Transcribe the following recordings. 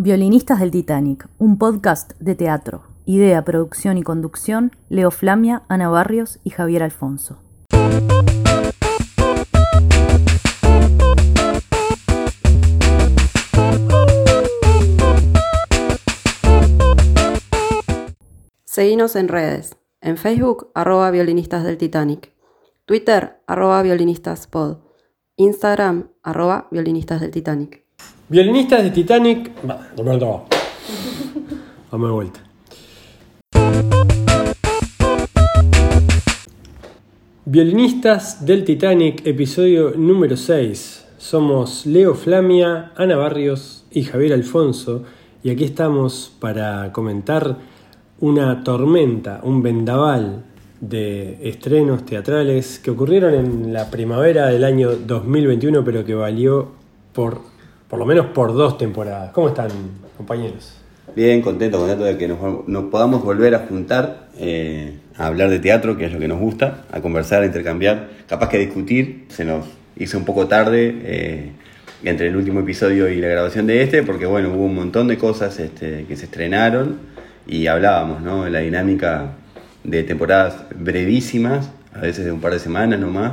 Violinistas del Titanic, un podcast de teatro. Idea, producción y conducción, Leo Flamia, Ana Barrios y Javier Alfonso. Seguinos en redes. En Facebook, arroba violinistas del Titanic. Twitter, arroba violinistas-pod. Instagram, arroba violinistas del Titanic. Violinistas de Titanic. Va, Vamos de vuelta. Violinistas del Titanic, episodio número 6. Somos Leo Flamia, Ana Barrios y Javier Alfonso. Y aquí estamos para comentar una tormenta, un vendaval de estrenos teatrales que ocurrieron en la primavera del año 2021, pero que valió por por lo menos por dos temporadas. ¿Cómo están, compañeros? Bien, contento, contento de que nos, podamos volver a juntar eh, a hablar de teatro, que es lo que nos gusta, a conversar, a intercambiar, capaz que discutir. Se nos hizo un poco tarde eh, entre el último episodio y la grabación de este, porque bueno, hubo un montón de cosas este, que se estrenaron y hablábamos, ¿no? De la dinámica de temporadas brevísimas, a veces de un par de semanas nomás,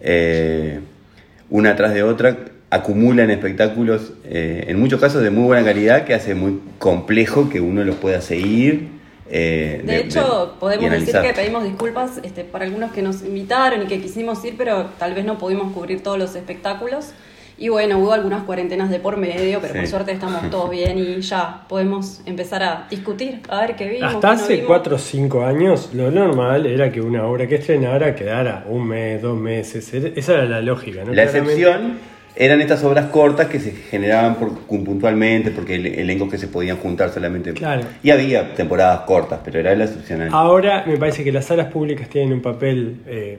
eh, una tras de otra, acumulan espectáculos, eh, en muchos casos de muy buena calidad, que hace muy complejo que uno los pueda seguir. Eh, de, hecho, podemos decir que pedimos disculpas este, para algunos que nos invitaron y que quisimos ir, pero tal vez no pudimos cubrir todos los espectáculos. Y bueno, hubo algunas cuarentenas de por medio, pero por suerte estamos todos bien y ya podemos empezar a discutir, a ver qué vimos. Hasta hace 4 o 5 años, lo normal era que una obra que estrenara quedara un mes, dos meses. Esa era la lógica, ¿no? La excepción eran estas obras cortas que se generaban por, puntualmente porque el, elencos que se podían juntar solamente. Claro. Y había temporadas cortas, pero era la excepcional. Ahora me parece que las salas públicas tienen un papel eh,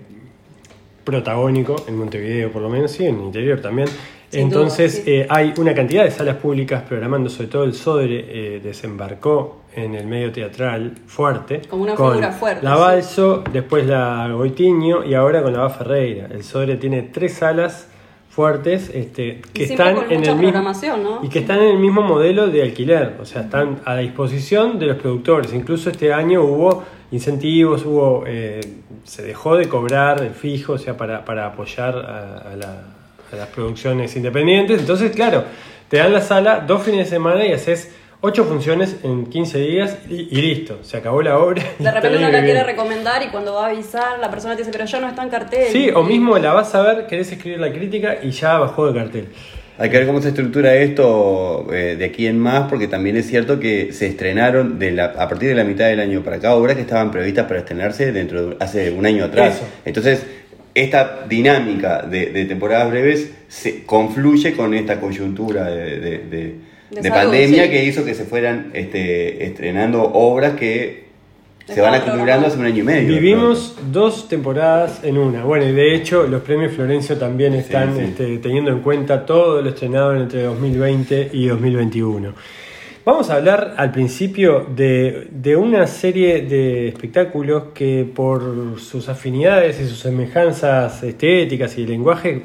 protagónico, en Montevideo por lo menos, sí, en el interior también. Entonces eh, hay una cantidad de salas públicas programando, sobre todo el Sodre eh, desembarcó en el medio teatral fuerte. Como una figura fuerte. La Balso, después la Goitiño y ahora con la Va Ferreira. El Sodre tiene tres salas fuertes este, que están en el mismo y que están en el mismo modelo de alquiler, o sea, están a disposición de los productores. Incluso este año hubo incentivos, hubo eh, se dejó de cobrar el fijo, o sea, para, para apoyar a, a las producciones independientes. Entonces, claro, te dan la sala dos fines de semana y haces ocho funciones en 15 días y, listo, se acabó la obra. De repente uno la quiere recomendar y cuando va a avisar la persona te dice, pero ya no está en cartel. Sí, o mismo la vas a ver, querés escribir la crítica y ya bajó de cartel. Hay que ver cómo se estructura esto eh, de aquí en más, porque también es cierto que se estrenaron de la, a partir de la mitad del año para acá obras que estaban previstas para estrenarse dentro de hace un año atrás. Entonces, esta dinámica de, temporadas breves se confluye con esta coyuntura de de, pandemia que hizo que se fueran este, estrenando obras que se van acumulando hace un año y medio. Vivimos dos temporadas en una. Bueno, y de hecho los premios Florencio también están este, teniendo en cuenta todo lo estrenado entre 2020 y 2021. Vamos a hablar al principio de, de, una serie de espectáculos que por sus afinidades y sus semejanzas estéticas y lenguaje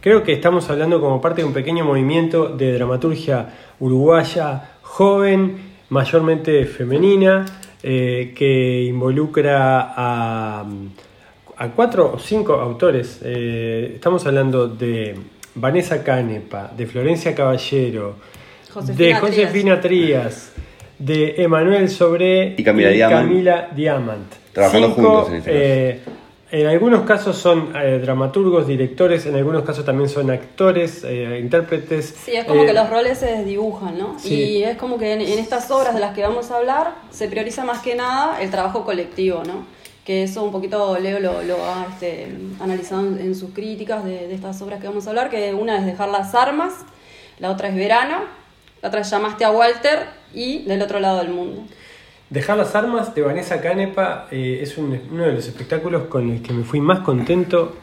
Creo que estamos hablando como parte de un pequeño movimiento de dramaturgia uruguaya joven, mayormente femenina, eh, que involucra a, cuatro o cinco autores. Eh, estamos hablando de Vanessa Canepa, de Florencia Caballero, de Josefina Trías, de Emanuel Sobre y Camila, Diamant. Trabajando juntos en este eh, en algunos casos son eh, dramaturgos, directores, en algunos casos también son actores, eh, intérpretes. Sí, es como que eh, los roles se desdibujan, ¿no? Y es como que en, estas obras de las que vamos a hablar se prioriza más que nada el trabajo colectivo, ¿no? Que eso un poquito Leo lo, ha este, analizado en, sus críticas de, de, estas obras que vamos a hablar, que una es Dejar las armas, la otra es Verano, la otra es Llamaste a Walter y Del otro lado del mundo. Dejar las armas de Vanessa Canepa eh, es uno de los espectáculos con el que me fui más contento.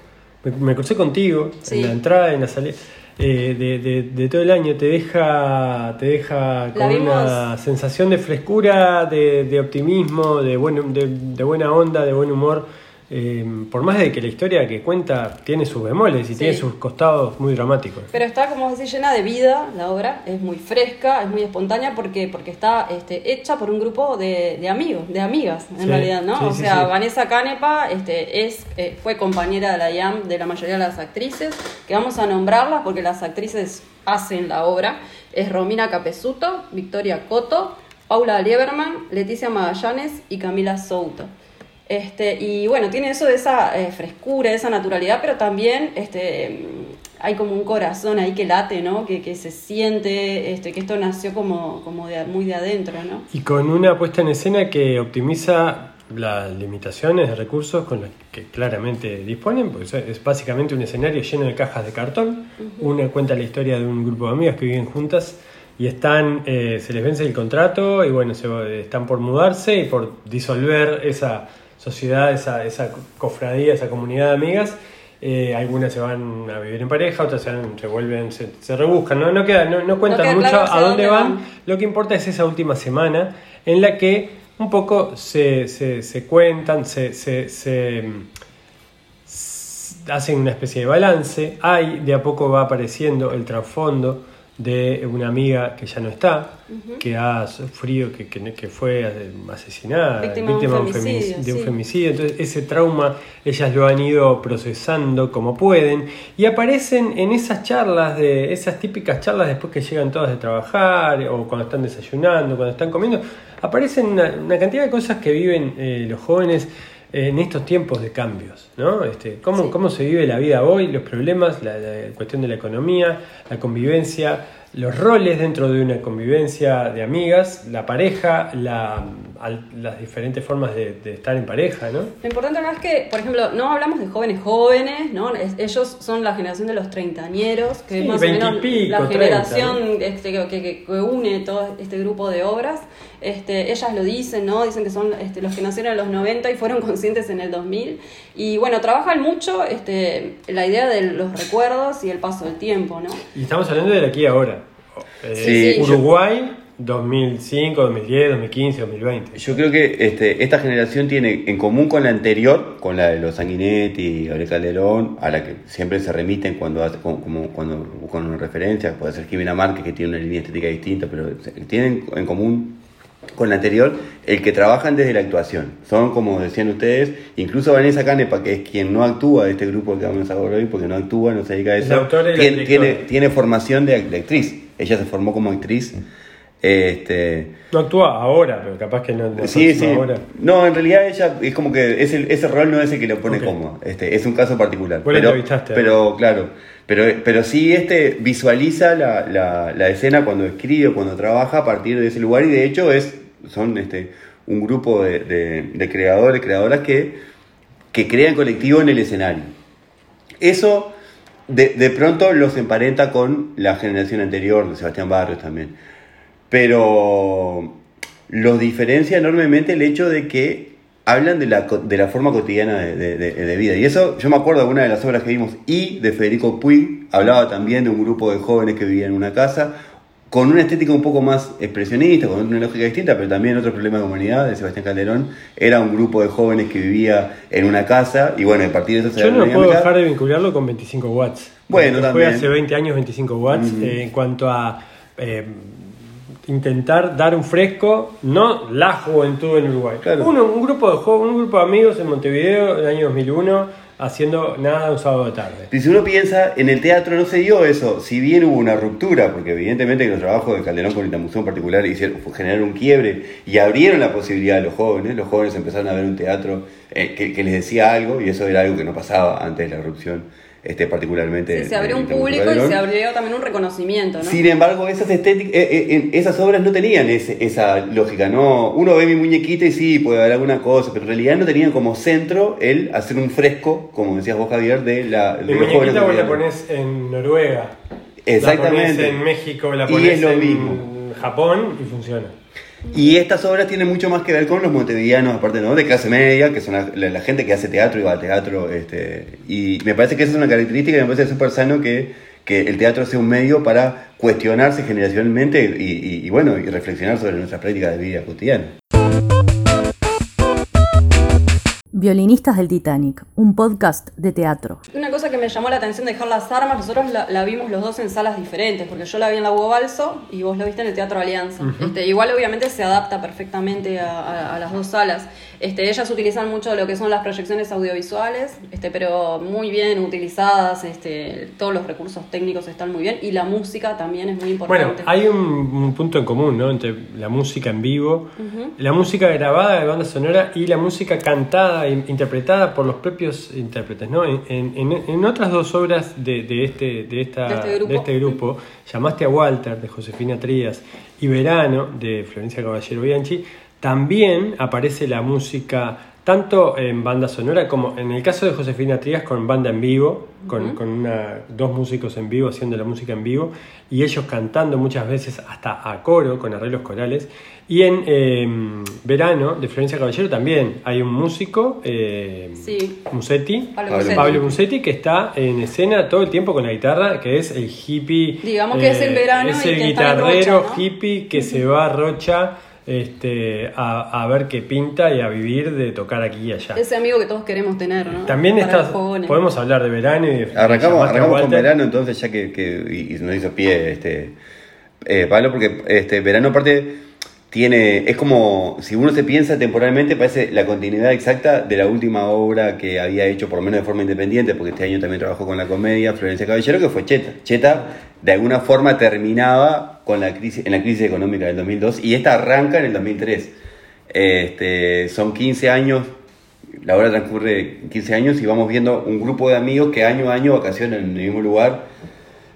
Me, crucé contigo en la entrada, en la salida. Eh, de, todo el año te deja te deja con una sensación de frescura, de, optimismo, de, buen, de, buena onda, de buen humor. Eh, por más de que la historia que cuenta tiene sus bemoles y Sí. tiene sus costados muy dramáticos. Pero está, como decís, llena de vida la obra, es muy fresca, es muy espontánea porque, porque está este, hecha por un grupo de, de amigos, de amigas, en Sí, realidad, ¿no? sí, o sea. Vanessa Canepa este, es, eh, fue compañera de la IAM de la mayoría de las actrices, que vamos a nombrarlas porque las actrices hacen la obra. Es Romina Capesuto, Victoria Coto, Paula Lieberman, Leticia Magallanes y Camila Souto. Este, y bueno, tiene eso de esa eh, frescura, de esa naturalidad, pero también este, hay como un corazón ahí que late, ¿no? Que, que se siente, este, que esto nació como, como de, muy de adentro, ¿no? Y con una puesta en escena que optimiza las limitaciones de recursos con las que claramente disponen, porque es- es básicamente un escenario lleno de cajas de cartón. Una cuenta la historia de un grupo de amigas que viven juntas y están, eh, se les vence el contrato y bueno, se, están por mudarse y por disolver esa sociedad, esa, esa cofradía, esa comunidad de amigas. Eh, algunas se van a vivir en pareja, otras se, van- se vuelven, se, se rebuscan, no, no, queda, no, no cuentan queda mucho claro a dónde van. van. Lo que importa es esa última semana en la que un poco se, se, se cuentan, se, se, se, mm, hacen una especie de balance. Hay, de a poco va apareciendo el trasfondo de una amiga que ya no está, que ha sufrido, que, que, que fue asesinada, Víctima de un femici- femicidio, de un sí. femicidio. Entonces, ese trauma ellas lo han ido procesando como pueden y aparecen en esas charlas, de esas típicas charlas después que llegan todas de trabajar o cuando están desayunando, cuando están comiendo. Aparecen una, una cantidad de cosas que viven eh, los jóvenes en estos tiempos de cambios, ¿no? Este, cómo, Sí. cómo se vive la vida hoy, los problemas, la, la cuestión de la economía, la convivencia, los roles dentro de una convivencia de amigas, la pareja, la, las diferentes formas de, de estar en pareja, ¿no? Lo importante es que, por ejemplo, no hablamos de jóvenes jóvenes, ¿no? Es- ellos son la generación de los treintañeros, que Sí, es más o menos veintipico, la 30, generación este, que, que- que une todo este grupo de obras. Este, ellas lo dicen, ¿no? Dicen que son este, los que nacieron en los 90 y fueron conscientes en el 2000. Y bueno, trabajan mucho este, la idea de los recuerdos y el paso del tiempo, ¿no? Y estamos hablando de aquí ahora. Eh, Sí, Uruguay, 2005, 2010, 2015, 2020. Yo creo que este, esta generación tiene en común con la anterior, con la de los Sanguinetti, Gabriel Calderón, a la que siempre se remiten cuando hace- como, cuando buscan una referencia, puede ser Jimena Márquez que tiene una línea estética distinta, pero tienen en común con la anterior el que trabajan desde la actuación. Son, como decían ustedes, incluso Vanessa Canepa, que es quien no actúa de este grupo que vamos a hablar hoy, porque no actúa, no se dedica a Es eso, y tiene, tiene, tiene formación de, de actriz. Ella se formó como actriz. Este, No actúa ahora, pero capaz que no, no Sí, sí. hora. No, en realidad ella es como que es el- ese rol no es el que lo pone cómodo. Este, es un caso particular. Vos pero, entrevistaste, pero claro, pero, pero sí este visualiza la, la, la escena cuando escribe, cuando trabaja a partir de ese lugar y de hecho es son este un grupo de, de- de creadores, creadoras que, que crean colectivo en el escenario. Eso de, de pronto los emparenta con la generación anterior, de Sebastián Barrios también. Pero los diferencia enormemente el hecho de que hablan de la, de la forma cotidiana de, de- vida. Y eso, yo me acuerdo de una de las obras que vimos, y de Federico Puig, hablaba también de un grupo de jóvenes que vivían en una casa, con una estética un poco más expresionista, con una lógica distinta, pero también otro problema de humanidad, de Sebastián Calderón, era un grupo de jóvenes que vivía en una casa, y bueno, a partir de eso se Yo no puedo dejar de vincularlo con 25 watts. Bueno, Fue también. hace 20 años 25 watts eh, en cuanto a eh, intentar dar un fresco, no la juventud en Uruguay. Claro. Uno, un, grupo de un grupo de amigos en Montevideo en el año 2001 haciendo nada un sábado de tarde. Y si uno piensa, en el teatro no se dio eso, si bien hubo una ruptura, porque evidentemente que los trabajos de Calderón con Itamuseo en particular hicieron, generaron un quiebre y abrieron la posibilidad a los jóvenes, los jóvenes empezaron a ver un teatro eh, que, que les decía algo y eso era algo que no pasaba antes de la erupción, este, particularmente. Sí, se abrió un público y se abrió también un reconocimiento, ¿no? Sin embargo, esas estéticas, eh, eh, esas obras no tenían ese- esa lógica, ¿no? Uno ve mi muñequita y sí, puede haber alguna cosa, pero en realidad no tenían como centro el hacer un fresco, como decías vos, Javier, de la. de Mi muñequita vos la pones en Noruega. Exactamente. La pones en México, la Y pones es lo en mismo. Japón y funciona. Y estas obras tienen mucho más que ver con los montevideanos, aparte ¿no? de clase media, que son la, gente que hace teatro y va a teatro. Este, y me parece que esa es una característica y me parece súper sano que, que el teatro sea un medio para cuestionarse generacionalmente y, y- y, bueno, y reflexionar sobre nuestras prácticas de vida cotidiana. Violinistas del Titanic, un podcast de teatro. Una cosa que me llamó la atención de dejar las armas, nosotros la, vimos los dos en salas diferentes, porque yo la vi en la Hugo Balso y vos la viste en el Teatro Alianza. este, igual obviamente se adapta perfectamente a, las dos salas. Este, ellas utilizan mucho lo que son las proyecciones audiovisuales, este, pero muy bien utilizadas, este, todos los recursos técnicos están muy bien y la música también es muy importante. Bueno, hay un, punto en común ¿no? entre la música en vivo, la música grabada de banda sonora y la música cantada interpretada por los propios intérpretes. ¿no? En, otras dos obras de, este, de, esta, este de, este grupo, Llamaste a Walter, de Josefina Trías, y Verano, de Florencia Caballero Bianchi, también aparece la música tanto en banda sonora como en el caso de Josefina Trías con banda en vivo, con, una, dos músicos en vivo haciendo la música en vivo y ellos cantando muchas veces hasta a coro con arreglos corales. Y en em, Verano de Florencia Caballero también hay un músico, eh, Musetti, Pablo, Musetti. que está en escena todo el tiempo con la guitarra, que es el hippie. Digamos que es el verano. Es el guitarrero hippie que se va a Rocha este, a, ver qué pinta y a vivir de tocar aquí y allá. Ese amigo que todos queremos tener, ¿no? También estás, podemos hablar de verano y arrancamos, arrancamos con verano entonces ya que, que y, nos hizo pie este eh, Pablo porque este verano aparte tiene, es como, si uno se piensa temporalmente, parece la continuidad exacta de la última obra que había hecho, por lo menos de forma independiente, porque este año también trabajó con la comedia Florencia Caballero, que fue Cheta. Cheta, de alguna forma, terminaba con la crisis, en la crisis económica del 2002 y esta arranca en el 2003. Este, son 15 años, la obra transcurre 15 años y vamos viendo un grupo de amigos que año a año vacacionan en el mismo lugar.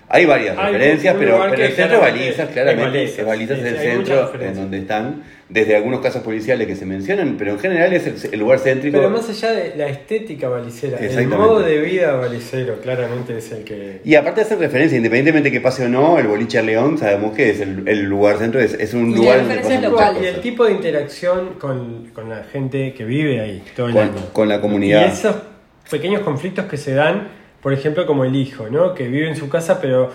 Hay varias referencias, pero, el centro balizas, claramente, es balizas, es el centro en donde están, desde algunos casos policiales que se mencionan, pero en general es el, lugar céntrico. Pero más allá de la estética balicera, el modo de vida balicero claramente es el que... Y aparte de hacer referencia, independientemente que pase o no, el boliche León sabemos que es el, lugar centro, es, un lugar donde Y el tipo de interacción con, con, la gente que vive ahí todo el con, año. Con la comunidad. Y esos pequeños conflictos que se dan por ejemplo, como el hijo, ¿no? Que vive en su casa, pero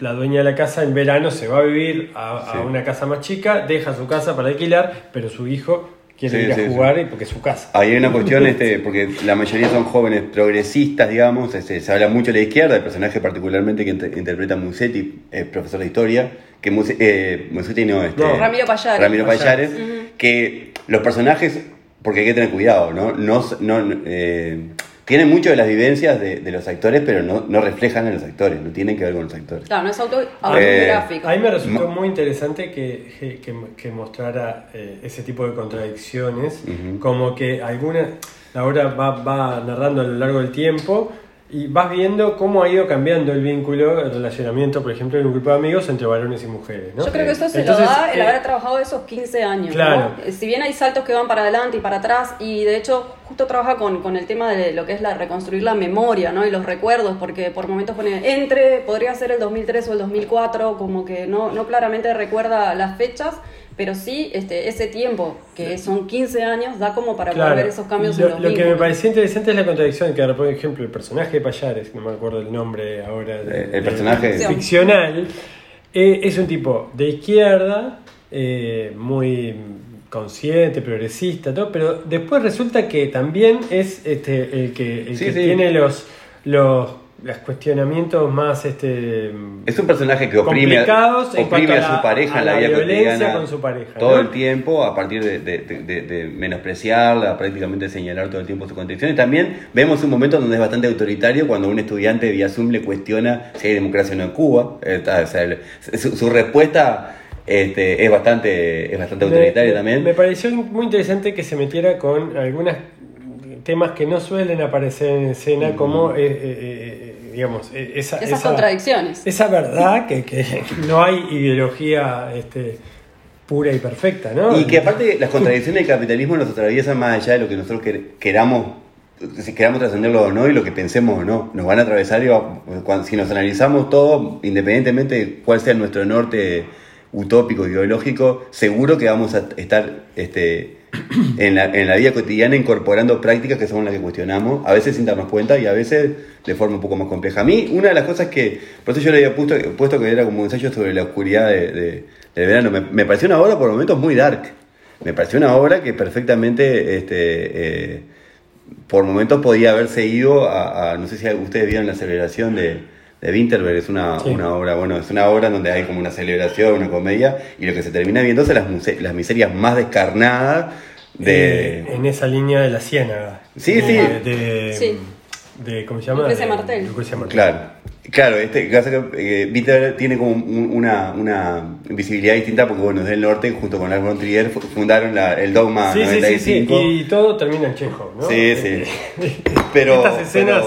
la dueña de la casa en verano se va a vivir a, una casa más chica, deja su casa para alquilar, pero su hijo quiere ir a jugar y porque es su casa. hay una cuestión, este, porque la mayoría son jóvenes progresistas, digamos, este, se habla mucho de la izquierda, el personaje particularmente que interpreta Musetti, es profesor de historia, que eh, Musetti no, este, Ramiro Payares. Ramiro Payares, que los personajes, porque hay que tener cuidado, ¿no? no, no eh, tienen mucho de las vivencias de, los actores, pero no, no, reflejan en los actores, no tienen que ver con los actores. Claro, no es auto, autobiográfico. Eh, a mí me resultó muy interesante que, que, mostrara eh, ese tipo de contradicciones, como que alguna, la obra va, va narrando a lo largo del tiempo y vas viendo cómo ha ido cambiando el vínculo, el relacionamiento, por ejemplo, en un grupo de amigos entre varones y mujeres. ¿no? Yo creo que eso se lo da el eh, haber trabajado esos 15 años. Claro. Eh, si bien hay saltos que van para adelante y para atrás, y de hecho justo trabaja con, con el tema de lo que es la reconstruir la memoria ¿no? y los recuerdos, porque por momentos pone entre, podría ser el 2003 o el 2004, como que no, no claramente recuerda las fechas pero sí este, ese tiempo, que son 15 años, da como para poder ver esos cambios lo, en los Lo que me parecía interesante es la contradicción que, por ejemplo, el personaje de Payares, no me acuerdo el nombre ahora, el personaje ficcional, eh, es un tipo de izquierda, eh, muy consciente, progresista, todo, pero después resulta que también es este, el que, el que tiene los, los los cuestionamientos más este es un personaje que oprime, oprime a, su pareja en la, vida cotidiana con su pareja, todo el tiempo a partir de, de, menospreciarla prácticamente señalar todo el tiempo su condición. Y también vemos un momento donde es bastante autoritario cuando un estudiante de vía Zoom le cuestiona si hay democracia o no en Cuba. Su, respuesta este, es bastante es bastante autoritaria también. me pareció muy interesante que se metiera con algunas temas que no suelen aparecer en escena, como, eh, eh, eh, digamos, esa, esas contradicciones. Esa verdad que, que no hay ideología este, pura y perfecta, ¿no? Y que aparte las contradicciones del capitalismo nos atraviesan más allá de lo que nosotros queramos si queramos trascenderlo o no y lo que pensemos o no, nos van a atravesar y si nos analizamos todo, independientemente de cuál sea nuestro norte utópico, ideológico, seguro que vamos a estar este, en la, en la vida cotidiana incorporando prácticas que son las que cuestionamos, a veces sin darnos cuenta y a veces de forma un poco más compleja. A mí, una de las cosas que, por eso yo le había puesto, puesto que era como un ensayo sobre la oscuridad de, de, del verano, me, me, pareció una obra por momentos muy dark. Me pareció una obra que perfectamente este, eh, por momentos podía haberse ido a, no sé si ustedes vieron la celebración de, de Winterberg, es una, una, obra, bueno, es una obra donde hay como una celebración, una comedia, y lo que se termina viendo son las, las miserias más descarnadas de... Eh, en esa línea de la ciénaga. Sí, sí. De, sí. de, ¿Cómo se llama? Lucrecia Martel. Lucrecia Martel. Claro. Claro, este caso que eh, tiene como una, una, visibilidad distinta porque bueno, es del norte, junto con Lars von Trier fundaron la, el Dogma sí, 95. Sí, sí, y todo termina en Chejo, ¿no? Sí, sí. pero, Estas escenas...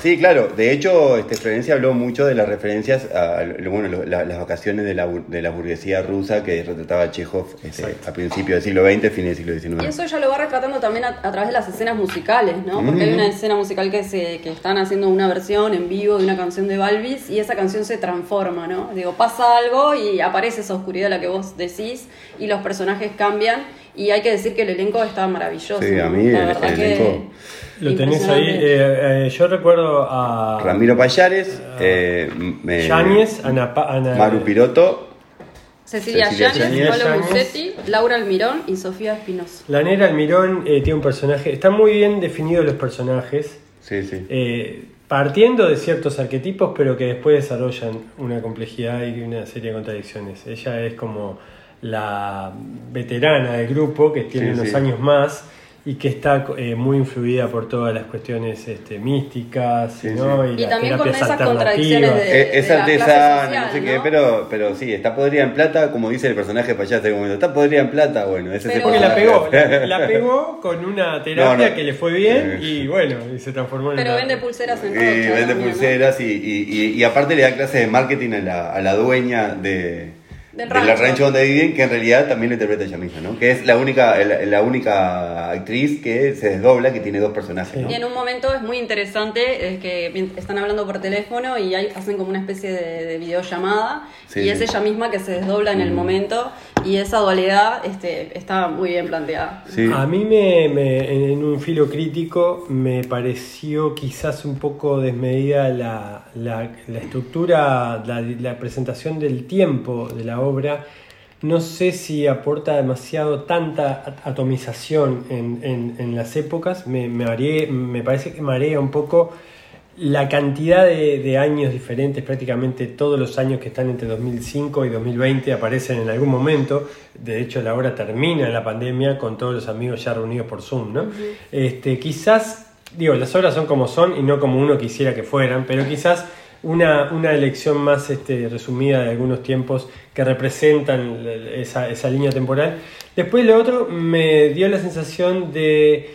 sí, claro, de hecho este, Florencia habló mucho de las referencias a bueno, las vacaciones de la, de la burguesía rusa que retrataba Chekhov este, a principios del siglo XX, fines del siglo XIX. Y eso ya lo va retratando también a, través de las escenas musicales, ¿no? Porque hay una escena musical que, se, que están haciendo una versión en vivo de una canción de Balvis y esa canción se transforma, ¿no? Digo, pasa algo y aparece esa oscuridad la que vos decís y los personajes cambian y hay que decir que el elenco está maravilloso. Sí, a mí verdad que lo tenés ahí. Eh, eh, yo recuerdo a Ramiro Payares, eh, Yáñez, Ana, Maru Piroto. Cecilia, Cecilia Pablo Musetti, Laura Almirón y Sofía Espinosa. La Nera Almirón tiene un personaje, están muy bien definidos los personajes. Sí, sí partiendo de ciertos arquetipos, pero que después desarrollan una complejidad y una serie de contradicciones. Ella es como la veterana del grupo, que tiene unos años más y que está eh, muy influida por todas las cuestiones este, místicas ¿no? y, también con esas contradicciones de, es, artesana no sé qué pero pero sí está podrida en plata como dice el personaje payas en momento. Está podrida en plata bueno ese porque la pegó la, pegó con una terapia que le fue bien y bueno y se transformó en pero vende pulseras en y vende pulseras y, y, y, aparte le da clases de marketing a la, a la dueña de del rancho. donde viven, que en realidad también lo interpreta ella misma, ¿no? Que es la única, la, única actriz que se desdobla, que tiene dos personajes. Y en un momento es muy interesante, es que están hablando por teléfono y hacen como una especie de, videollamada y es ella misma que se desdobla en el mm. momento y esa dualidad este, está muy bien planteada. A mí me, en un filo crítico me pareció quizás un poco desmedida la, la, la estructura, la, la presentación del tiempo de la obra, no sé si aporta demasiado tanta atomización en, las épocas, me, me, parece que marea un poco la cantidad de, años diferentes, prácticamente todos los años que están entre 2005 y 2020 aparecen en algún momento, de hecho la obra termina en la pandemia con todos los amigos ya reunidos por Zoom, ¿no? este, quizás, digo, las obras son como son y no como uno quisiera que fueran, pero quizás una, una elección más este, resumida de algunos tiempos que representan esa, línea temporal. Después lo otro me dio la sensación de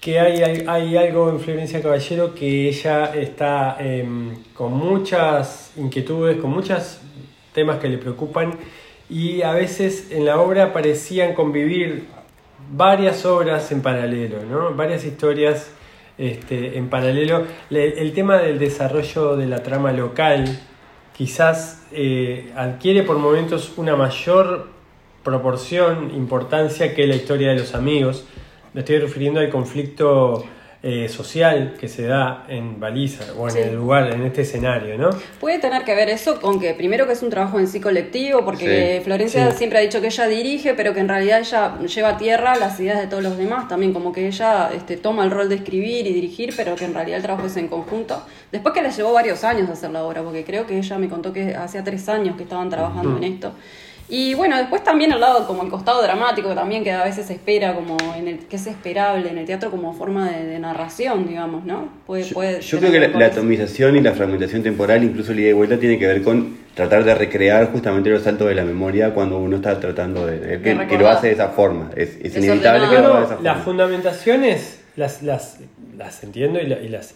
que hay, hay, algo en Florencia Caballero que ella está em, con muchas inquietudes, con muchos temas que le preocupan y a veces en la obra parecían convivir varias obras en paralelo, ¿no? varias historias este, en paralelo. el tema del desarrollo de la trama local quizás eh, adquiere por momentos una mayor proporción, importancia que la historia de los amigos. Me estoy refiriendo al conflicto eh, social que se da en Baliza o en el lugar, en este escenario, ¿no? Puede tener que ver eso con que primero que es un trabajo en sí colectivo, porque Florencia siempre ha dicho que ella dirige, pero que en realidad ella lleva a tierra las ideas de todos los demás, también como que ella este, toma el rol de escribir y dirigir, pero que en realidad el trabajo es en conjunto. Después que le llevó varios años hacer la obra, porque creo que ella me contó que hacía tres años que estaban trabajando en esto. Y bueno, después también al lado como el costado dramático también que a veces se espera como en el que es esperable en el teatro como forma de, narración, digamos, ¿no? Puede, yo, puede yo creo que la, atomización y la fragmentación temporal, incluso el ida y vuelta, tiene que ver con tratar de recrear justamente los saltos de la memoria cuando uno está tratando de, que, lo hace de esa forma. Es, inevitable que lo haga de esa forma. Las fundamentaciones las, las, las entiendo y las eh,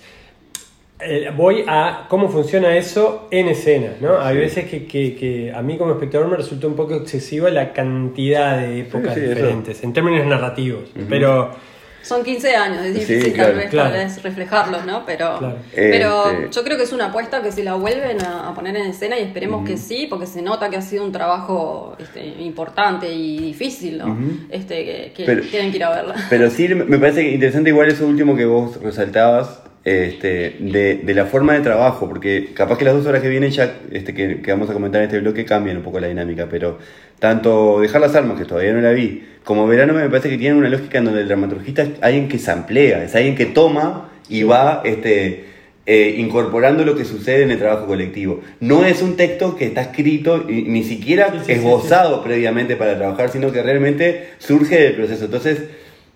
voy a cómo funciona eso en escena, ¿no? Hay veces que, que, a mí como espectador me resulta un poco excesiva la cantidad de épocas diferentes, en términos narrativos, pero... Son 15 años, es difícil tal, vez, reflejarlos, ¿no? Pero, pero este yo creo que es una apuesta que si la vuelven a, poner en escena y esperemos que sí, porque se nota que ha sido un trabajo este, importante y difícil, ¿no? este, que, tienen que ir a verla. Pero sí, me parece interesante igual eso último que vos resaltabas, este, de, de, la forma de trabajo, porque capaz que las dos horas que vienen ya, este, que, que, vamos a comentar en este bloque, cambian un poco la dinámica, pero tanto Dejar las Armas, que todavía no la vi, como Verano me parece que tienen una lógica en donde el dramaturgista es alguien que se amplía, es alguien que toma y va este, eh, incorporando lo que sucede en el trabajo colectivo. No es un texto que está escrito y ni siquiera esbozado previamente para trabajar, sino que realmente surge del proceso. Entonces,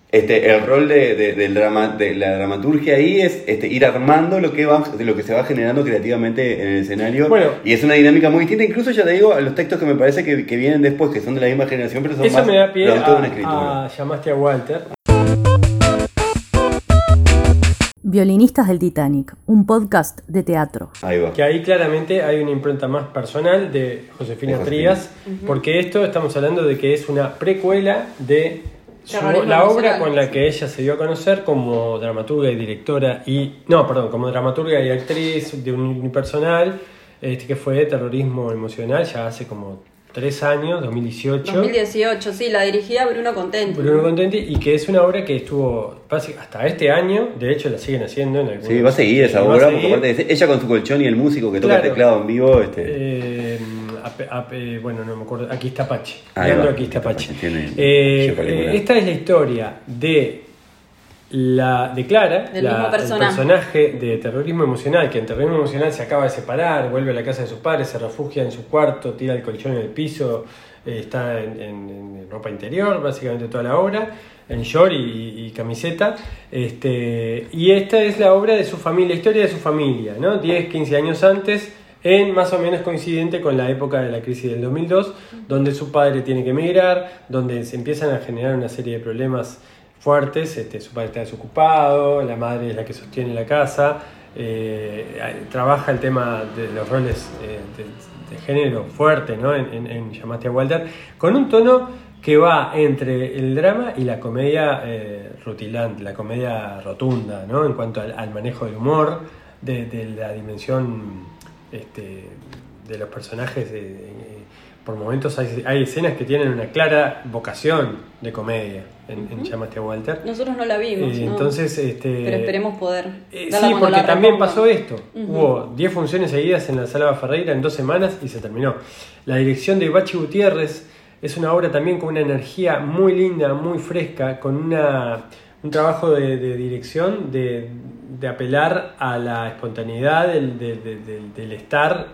este, el rol de, del drama, de la dramaturgia ahí es este, ir armando lo que, va, de lo que se va generando creativamente en el escenario. y es una dinámica muy distinta, incluso ya te digo, a los textos que me parece que, que vienen después, que son de la misma generación, pero son Eso más me da pie a, una escritura. A, llamaste a Walter. Violinistas del Titanic, un podcast de teatro. Ahí va. Que ahí claramente hay una impronta más personal de Josefina De Josefina. Trías, porque esto estamos hablando de que es una precuela de su- la obra con la que ella se dio a conocer como dramaturga y directora y no, perdón, como dramaturga y actriz de un unipersonal, este que fue Terrorismo Emocional ya hace como tres años, 2018. 2018, sí, la dirigía Bruno Contenti. Bruno Contenti y que es una obra que estuvo hasta este año, de hecho la siguen haciendo en Sí, va a seguir esa obra, porque seguir. aparte de- ella con su colchón y el músico que toca Claro. el teclado en vivo, este, Eh, ape- ape- bueno, no me acuerdo. Aquí está Pache. Ahí Leandro va, Aquí está Pache. Eh, eh, esta es la historia de la de Clara, la- el personaje. de terrorismo emocional, que en terrorismo emocional se acaba de separar, vuelve a la casa de sus padres, se refugia en su cuarto, tira el colchón en el piso, eh, está en, en- en ropa interior, básicamente toda la obra, en short y, y camiseta. Este, y esta es la obra de su familia, la historia de su familia, ¿no? 10, 15 años antes, en más o menos coincidente con la época de la crisis del 2002, donde su padre tiene que emigrar, donde se empiezan a generar una serie de problemas fuertes, este, su padre está desocupado, la madre es la que sostiene la casa, eh, trabaja el tema de los roles eh, de, género fuerte ¿no? en, en- Llamaste a Walter, con un tono que va entre el drama y la comedia eh, rutilante, la comedia rotunda, ¿no? en cuanto al, manejo del humor, de la dimensión este, de los personajes. de- de- por momentos hay, hay escenas que tienen una clara vocación de comedia en, en Llamaste a Walter. Nosotros no la vimos, Eh, ¿no? entonces, este, Pero esperemos poder. eh, sí, porque también pasó esto. Hubo 10 funciones seguidas en la Sala Ferreira en dos semanas y se terminó. La dirección de Bachi Gutiérrez es una obra también con una energía muy linda, muy fresca, con una, un trabajo de, dirección de, de apelar a la espontaneidad del, de- de- del- del estar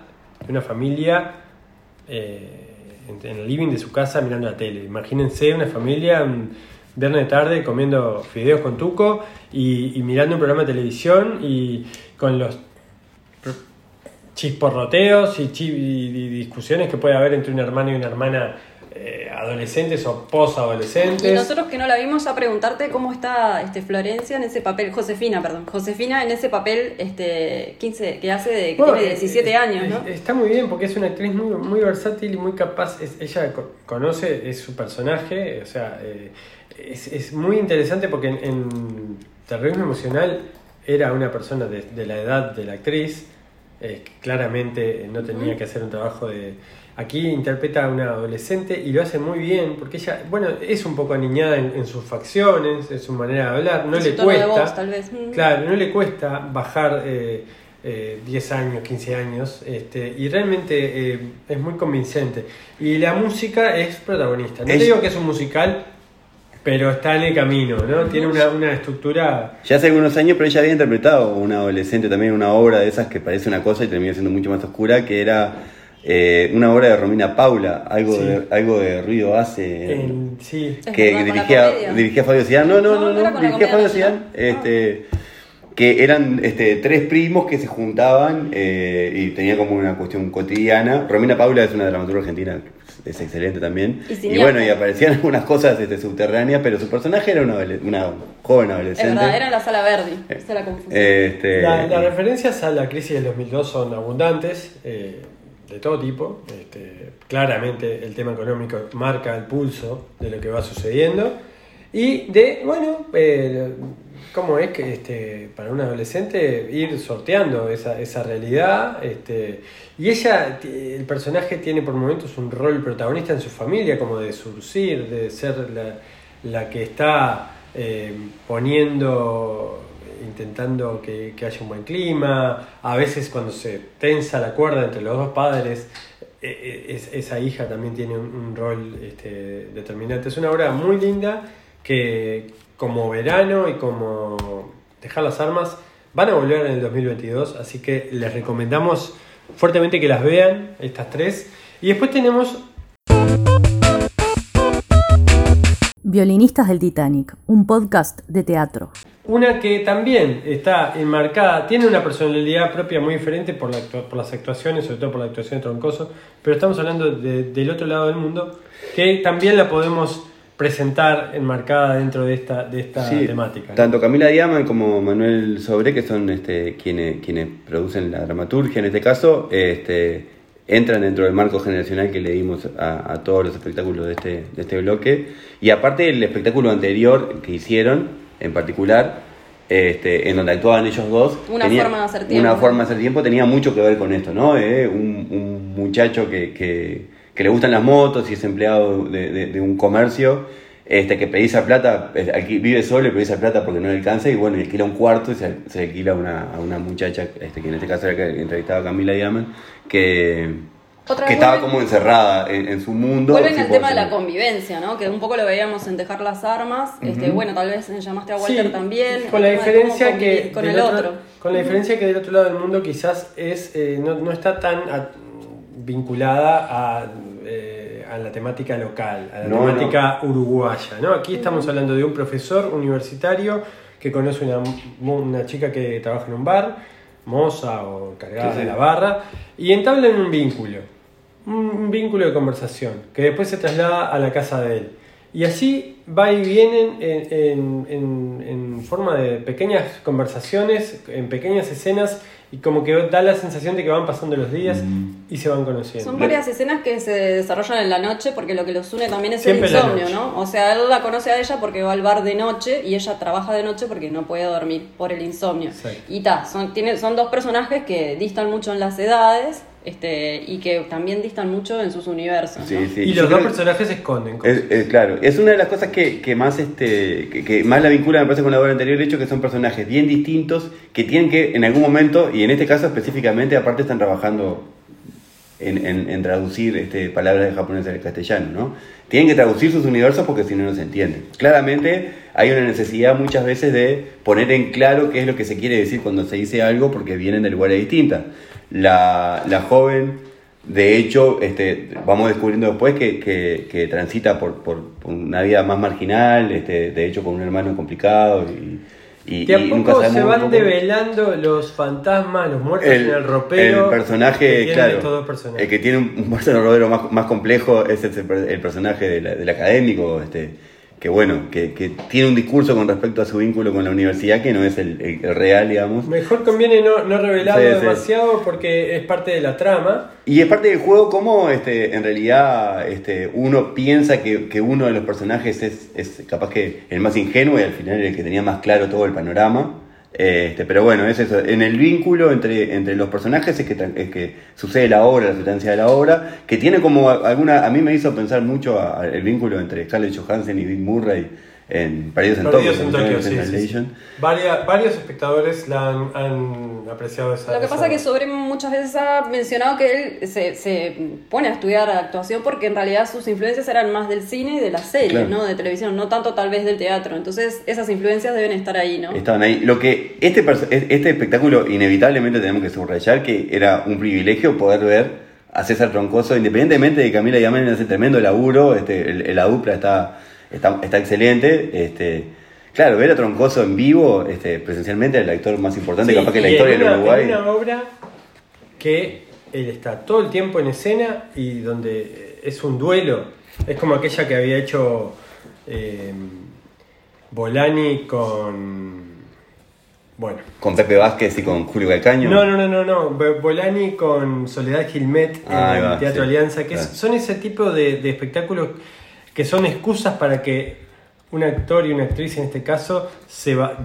de una familia eh, en, el living de su casa mirando la tele. Imagínense una familia un viernes de tarde comiendo fideos con tuco y, mirando un programa de televisión y con los chisporroteos y, y- y discusiones que puede haber entre un hermano y una hermana eh, adolescentes o posadolescentes. Y nosotros que no la vimos a preguntarte cómo está este, Florencia en ese papel, Josefina, perdón, Josefina en ese papel este, 15, que hace de que Bueno, tiene 17 eh, años, ¿no? Está muy bien porque es una actriz muy, muy versátil y muy capaz. Es- ella co- conoce, es su personaje, o sea, eh, es, es muy interesante porque en, en Terrorismo Emocional era una persona de, de la edad de la actriz, eh, que claramente no tenía que hacer un trabajo de... Aquí interpreta a una adolescente y lo hace muy bien porque ella, bueno, es un poco aniñada en, en sus facciones, en su manera de hablar, no En le cuesta. voz, tal vez. Mm. Claro, no le cuesta bajar eh, eh, 10 años, 15 años, este, y realmente eh, es muy convincente. Y la música es protagonista. No Es- te digo que es un musical, pero está en el camino, ¿no? Tiene una, una estructura... Ya hace algunos años, pero ella había interpretado una adolescente también, una obra de esas que parece una cosa y termina siendo mucho más oscura, que era eh, una obra de Romina Paula, algo, Sí. de, algo de ruido hace. en- sí, que dirigía, dirigía a Fabio Cian. No, no, No, no, no dirigía a Fabio Cian. nacional. Este, que eran este, tres primos que se juntaban eh, y tenía como una cuestión cotidiana. Romina Paula es una dramaturga argentina, es excelente también. Y bueno, y aparecían algunas cosas este, subterráneas, pero su personaje era una, una joven Es adolescente. verdad, era en la sala Verdi, esa es la confusión. Este, La- las referencias a la crisis del 2002 son abundantes, eh, de todo tipo. Este, claramente el tema económico marca el pulso de lo que va sucediendo. Y de, bueno, eh, cómo es que este, para un adolescente ir sorteando esa, esa realidad. Este, y ella, el personaje tiene por momentos un rol protagonista en su familia, como de surcir, de ser la, la que está eh, poniendo intentando que, haya un buen clima, a veces cuando se tensa la cuerda entre los dos padres, e, e, esa hija también tiene un, rol este, determinante. Es una obra muy linda que como verano y como dejar las armas van a volver en el 2022, así que les recomendamos fuertemente que las vean, estas tres. Y después tenemos Violinistas del Titanic, un podcast de teatro. Una que también está enmarcada, tiene una personalidad propia muy diferente por, por las actuaciones, sobre todo por la actuación de Troncoso, pero estamos hablando del otro lado del mundo, que también la podemos presentar enmarcada dentro de esta, de esta temática. Tanto Camila Diama como Manuel Sobre, que son este, quienes, quienes producen la dramaturgia en este caso, este, entran dentro del marco generacional que le dimos a, todos los espectáculos de este, de este bloque. Y aparte el espectáculo anterior que hicieron, en particular, este, en donde actuaban ellos dos. Una forma de hacer tiempo. Una forma de hacer tiempo tenía mucho que ver con esto, ¿no? Eh, un, un, muchacho que, que, que, le gustan las motos y es empleado de, de, un comercio. Este, que precisa plata, aquí vive solo y precisa plata porque no le alcanza y bueno, alquila un cuarto y se, se alquila a una, a una muchacha, este, que en este caso era que entrevistaba a Camila Diamond, que, que estaba como encerrada en, su mundo. Vuelven al tema de la convivencia, ¿no? Que un poco lo veíamos en dejar las armas. este, bueno, tal vez llamaste a Walter también. Con la diferencia que con el otro, Con la diferencia que del otro lado del mundo quizás es eh, no, no, está tan vinculada a, eh, a, la temática local, a la temática uruguaya, ¿no? Aquí estamos hablando de un profesor universitario que conoce una, una chica que trabaja en un bar moza o cargada de la barra, y entablan un vínculo, un, vínculo de conversación, que después se traslada a la casa de él. Y así va y vienen en, en, en, forma de pequeñas conversaciones, en pequeñas escenas, y como que da la sensación de que van pasando los días mm. y se van conociendo. Son varias escenas que se desarrollan en la noche porque lo que los une también es el insomnio, ¿no? O sea, él la conoce a ella porque va al bar de noche y ella trabaja de noche porque no puede dormir por el insomnio. Y ta, son, tiene, son dos personajes que distan mucho en las edades, este, y que también distan mucho en sus universos. Y los dos personajes se esconden. claro, es una de las cosas que, que más este que, más la vincula me parece con la obra anterior, el hecho que son personajes bien distintos que tienen que en algún momento, y en este caso específicamente, aparte están trabajando en, en, traducir este, palabras de japonés al castellano, ¿no? Tienen que traducir sus universos porque si no, no se entienden. Claramente hay una necesidad muchas veces de poner en claro qué es lo que se quiere decir cuando se dice algo porque vienen de lugares distintas. La, la joven, de hecho, este, vamos descubriendo después que, que, transita por, por, una vida más marginal, este, de hecho con un hermano complicado y, y, de a poco se van develando los fantasmas, los muertos en el ropero. El personaje, claro, el que tiene un, muerto en el ropero más, más complejo es el, el personaje del académico, este, que bueno, que, que, tiene un discurso con respecto a su vínculo con la universidad que no es el, real, digamos. Mejor conviene no, no revelarlo demasiado porque es parte de la trama. Y es parte del juego como este, en realidad este, uno piensa que, que uno de los personajes es, es capaz que el más ingenuo y al final el que tenía más claro todo el panorama. Este, pero bueno, es eso. En el vínculo entre, entre los personajes es que, es que sucede la obra, la sustancia de la obra, que tiene como alguna. A mí me hizo pensar mucho el vínculo entre Scarlett Johansson y Bill Murray en Perdidos en Tokio. varios espectadores la han, apreciado esa Lo que pasa es que Sobre muchas veces ha mencionado que él se, se, pone a estudiar actuación porque en realidad sus influencias eran más del cine y de las series, ¿no? De televisión, no tanto tal vez del teatro. Entonces esas influencias deben estar ahí, ¿no? Estaban ahí. Lo que este, este espectáculo inevitablemente tenemos que subrayar que era un privilegio poder ver a César Troncoso, independientemente de que Camila Yamen hace tremendo laburo, este, la dupla está está, está excelente. Este, claro, ver a Troncoso en vivo, este, presencialmente, el actor más importante capaz que la historia del Uruguay. Es una obra que él está todo el tiempo en escena y donde es un duelo. Es como aquella que había hecho eh, Bolani con. Bueno. Con Pepe Vázquez y con Julio Calcaño. No, no, no, no, no. Bolani con Soledad Gilmet en el Teatro Alianza, que son ese tipo de, de espectáculos que son excusas para que un actor y una actriz en este caso se va,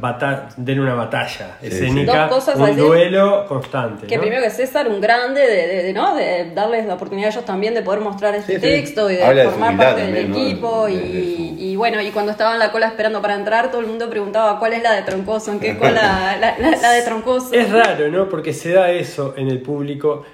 den una batalla escénica, un duelo constante. Que primero que César, un grande de, ¿no? de darles la oportunidad a ellos también de poder mostrar este texto y de formar parte del equipo. Y, bueno, y cuando estaba en la cola esperando para entrar, todo el mundo preguntaba cuál es la de Troncoso, en qué cola la, la de Troncoso. Es raro, ¿no? Porque se da eso en el público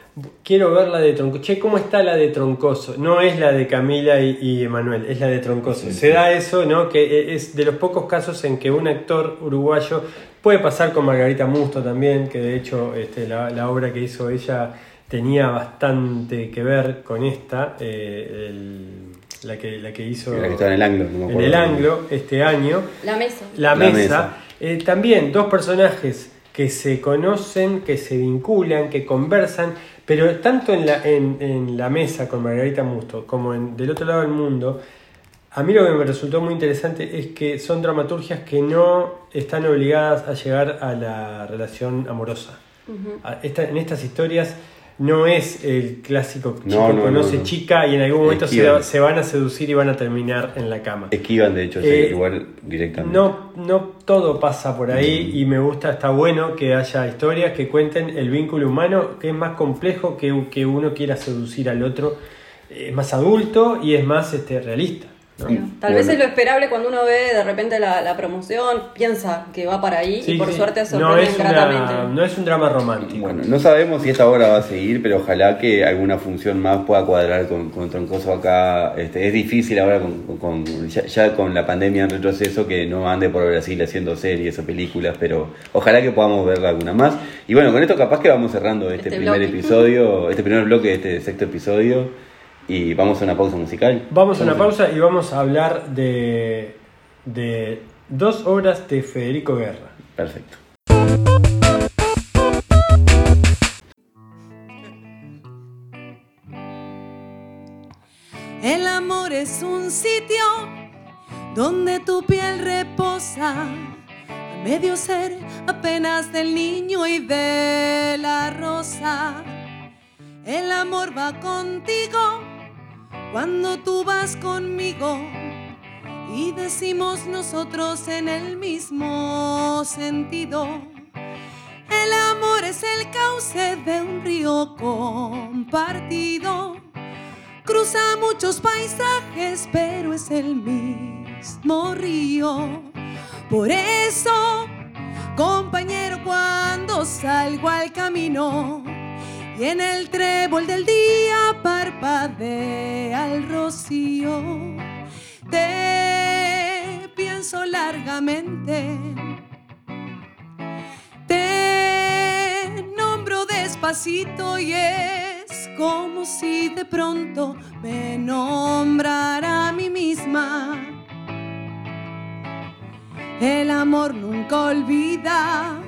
quiero ver la de Troncoso. Che, ¿cómo está la de Troncoso? No es la de Camila y, Emanuel, es la de Troncoso. Se da eso, ¿no? Que e, es de los pocos casos en que un actor uruguayo puede pasar con Margarita Musto también, que de hecho este, la, obra que hizo ella tenía bastante que ver con esta, eh, la, que, la que hizo en el anglo, en el anglo este año. La mesa. La, mesa. Eh, también dos personajes que se conocen, que se vinculan, que conversan pero tanto en la, en, la mesa con Margarita Musto como en, del otro lado del mundo, a mí lo que me resultó muy interesante es que son dramaturgias que no están obligadas a llegar a la relación amorosa. en estas historias no es el clásico chico conoce chica y en algún momento se, van a seducir y van a terminar en la cama. Esquivan, de hecho, eh, igual directamente. No, no todo pasa por ahí y me gusta, está bueno que haya historias que cuenten el vínculo humano, que es más complejo que, que uno quiera seducir al otro, es más adulto y es más este, realista. Tal vez es lo esperable cuando uno ve de repente la, promoción, piensa que va para ahí y por suerte sorprende no gratamente. no es un drama romántico. Bueno, no sabemos si esta obra va a seguir, pero ojalá que alguna función más pueda cuadrar con, con Troncoso acá. Este, es difícil ahora con, ya, con la pandemia en retroceso que no ande por Brasil haciendo series o películas, pero ojalá que podamos ver alguna más. Y bueno, con esto capaz que vamos cerrando este, este primer episodio, este primer bloque de este sexto episodio. Y vamos a una pausa musical. Vamos a una pausa y vamos a hablar de, de dos obras de Federico Guerra. Perfecto. El amor es un sitio donde tu piel reposa, a medio ser apenas del niño y de la rosa. El amor va contigo cuando tú vas conmigo y decimos nosotros en el mismo sentido. El amor es el cauce de un río compartido. Cruza muchos paisajes, pero es el mismo río. Por eso, compañero, cuando salgo al camino, y en el trébol del día parpadea el rocío. Te pienso largamente, te nombro despacito y es como si de pronto me nombrara a mí misma. El amor nunca olvida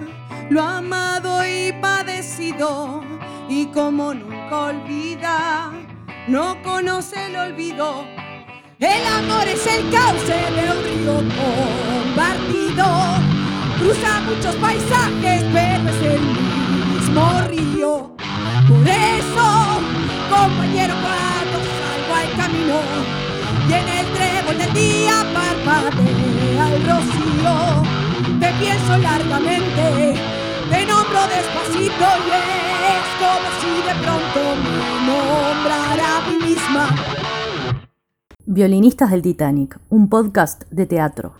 lo amado y padecido y como nunca olvida, no conoce el olvido. El amor es el cauce de un río compartido, cruza muchos paisajes, pero es el mismo río. Por eso, compañero, cuando salgo al camino y en el trébol del día parpadea el rocío, te pienso largamente te nombro despacito y es como si de pronto me nombrara a mí misma. Violinistas del Titanic, un podcast de teatro.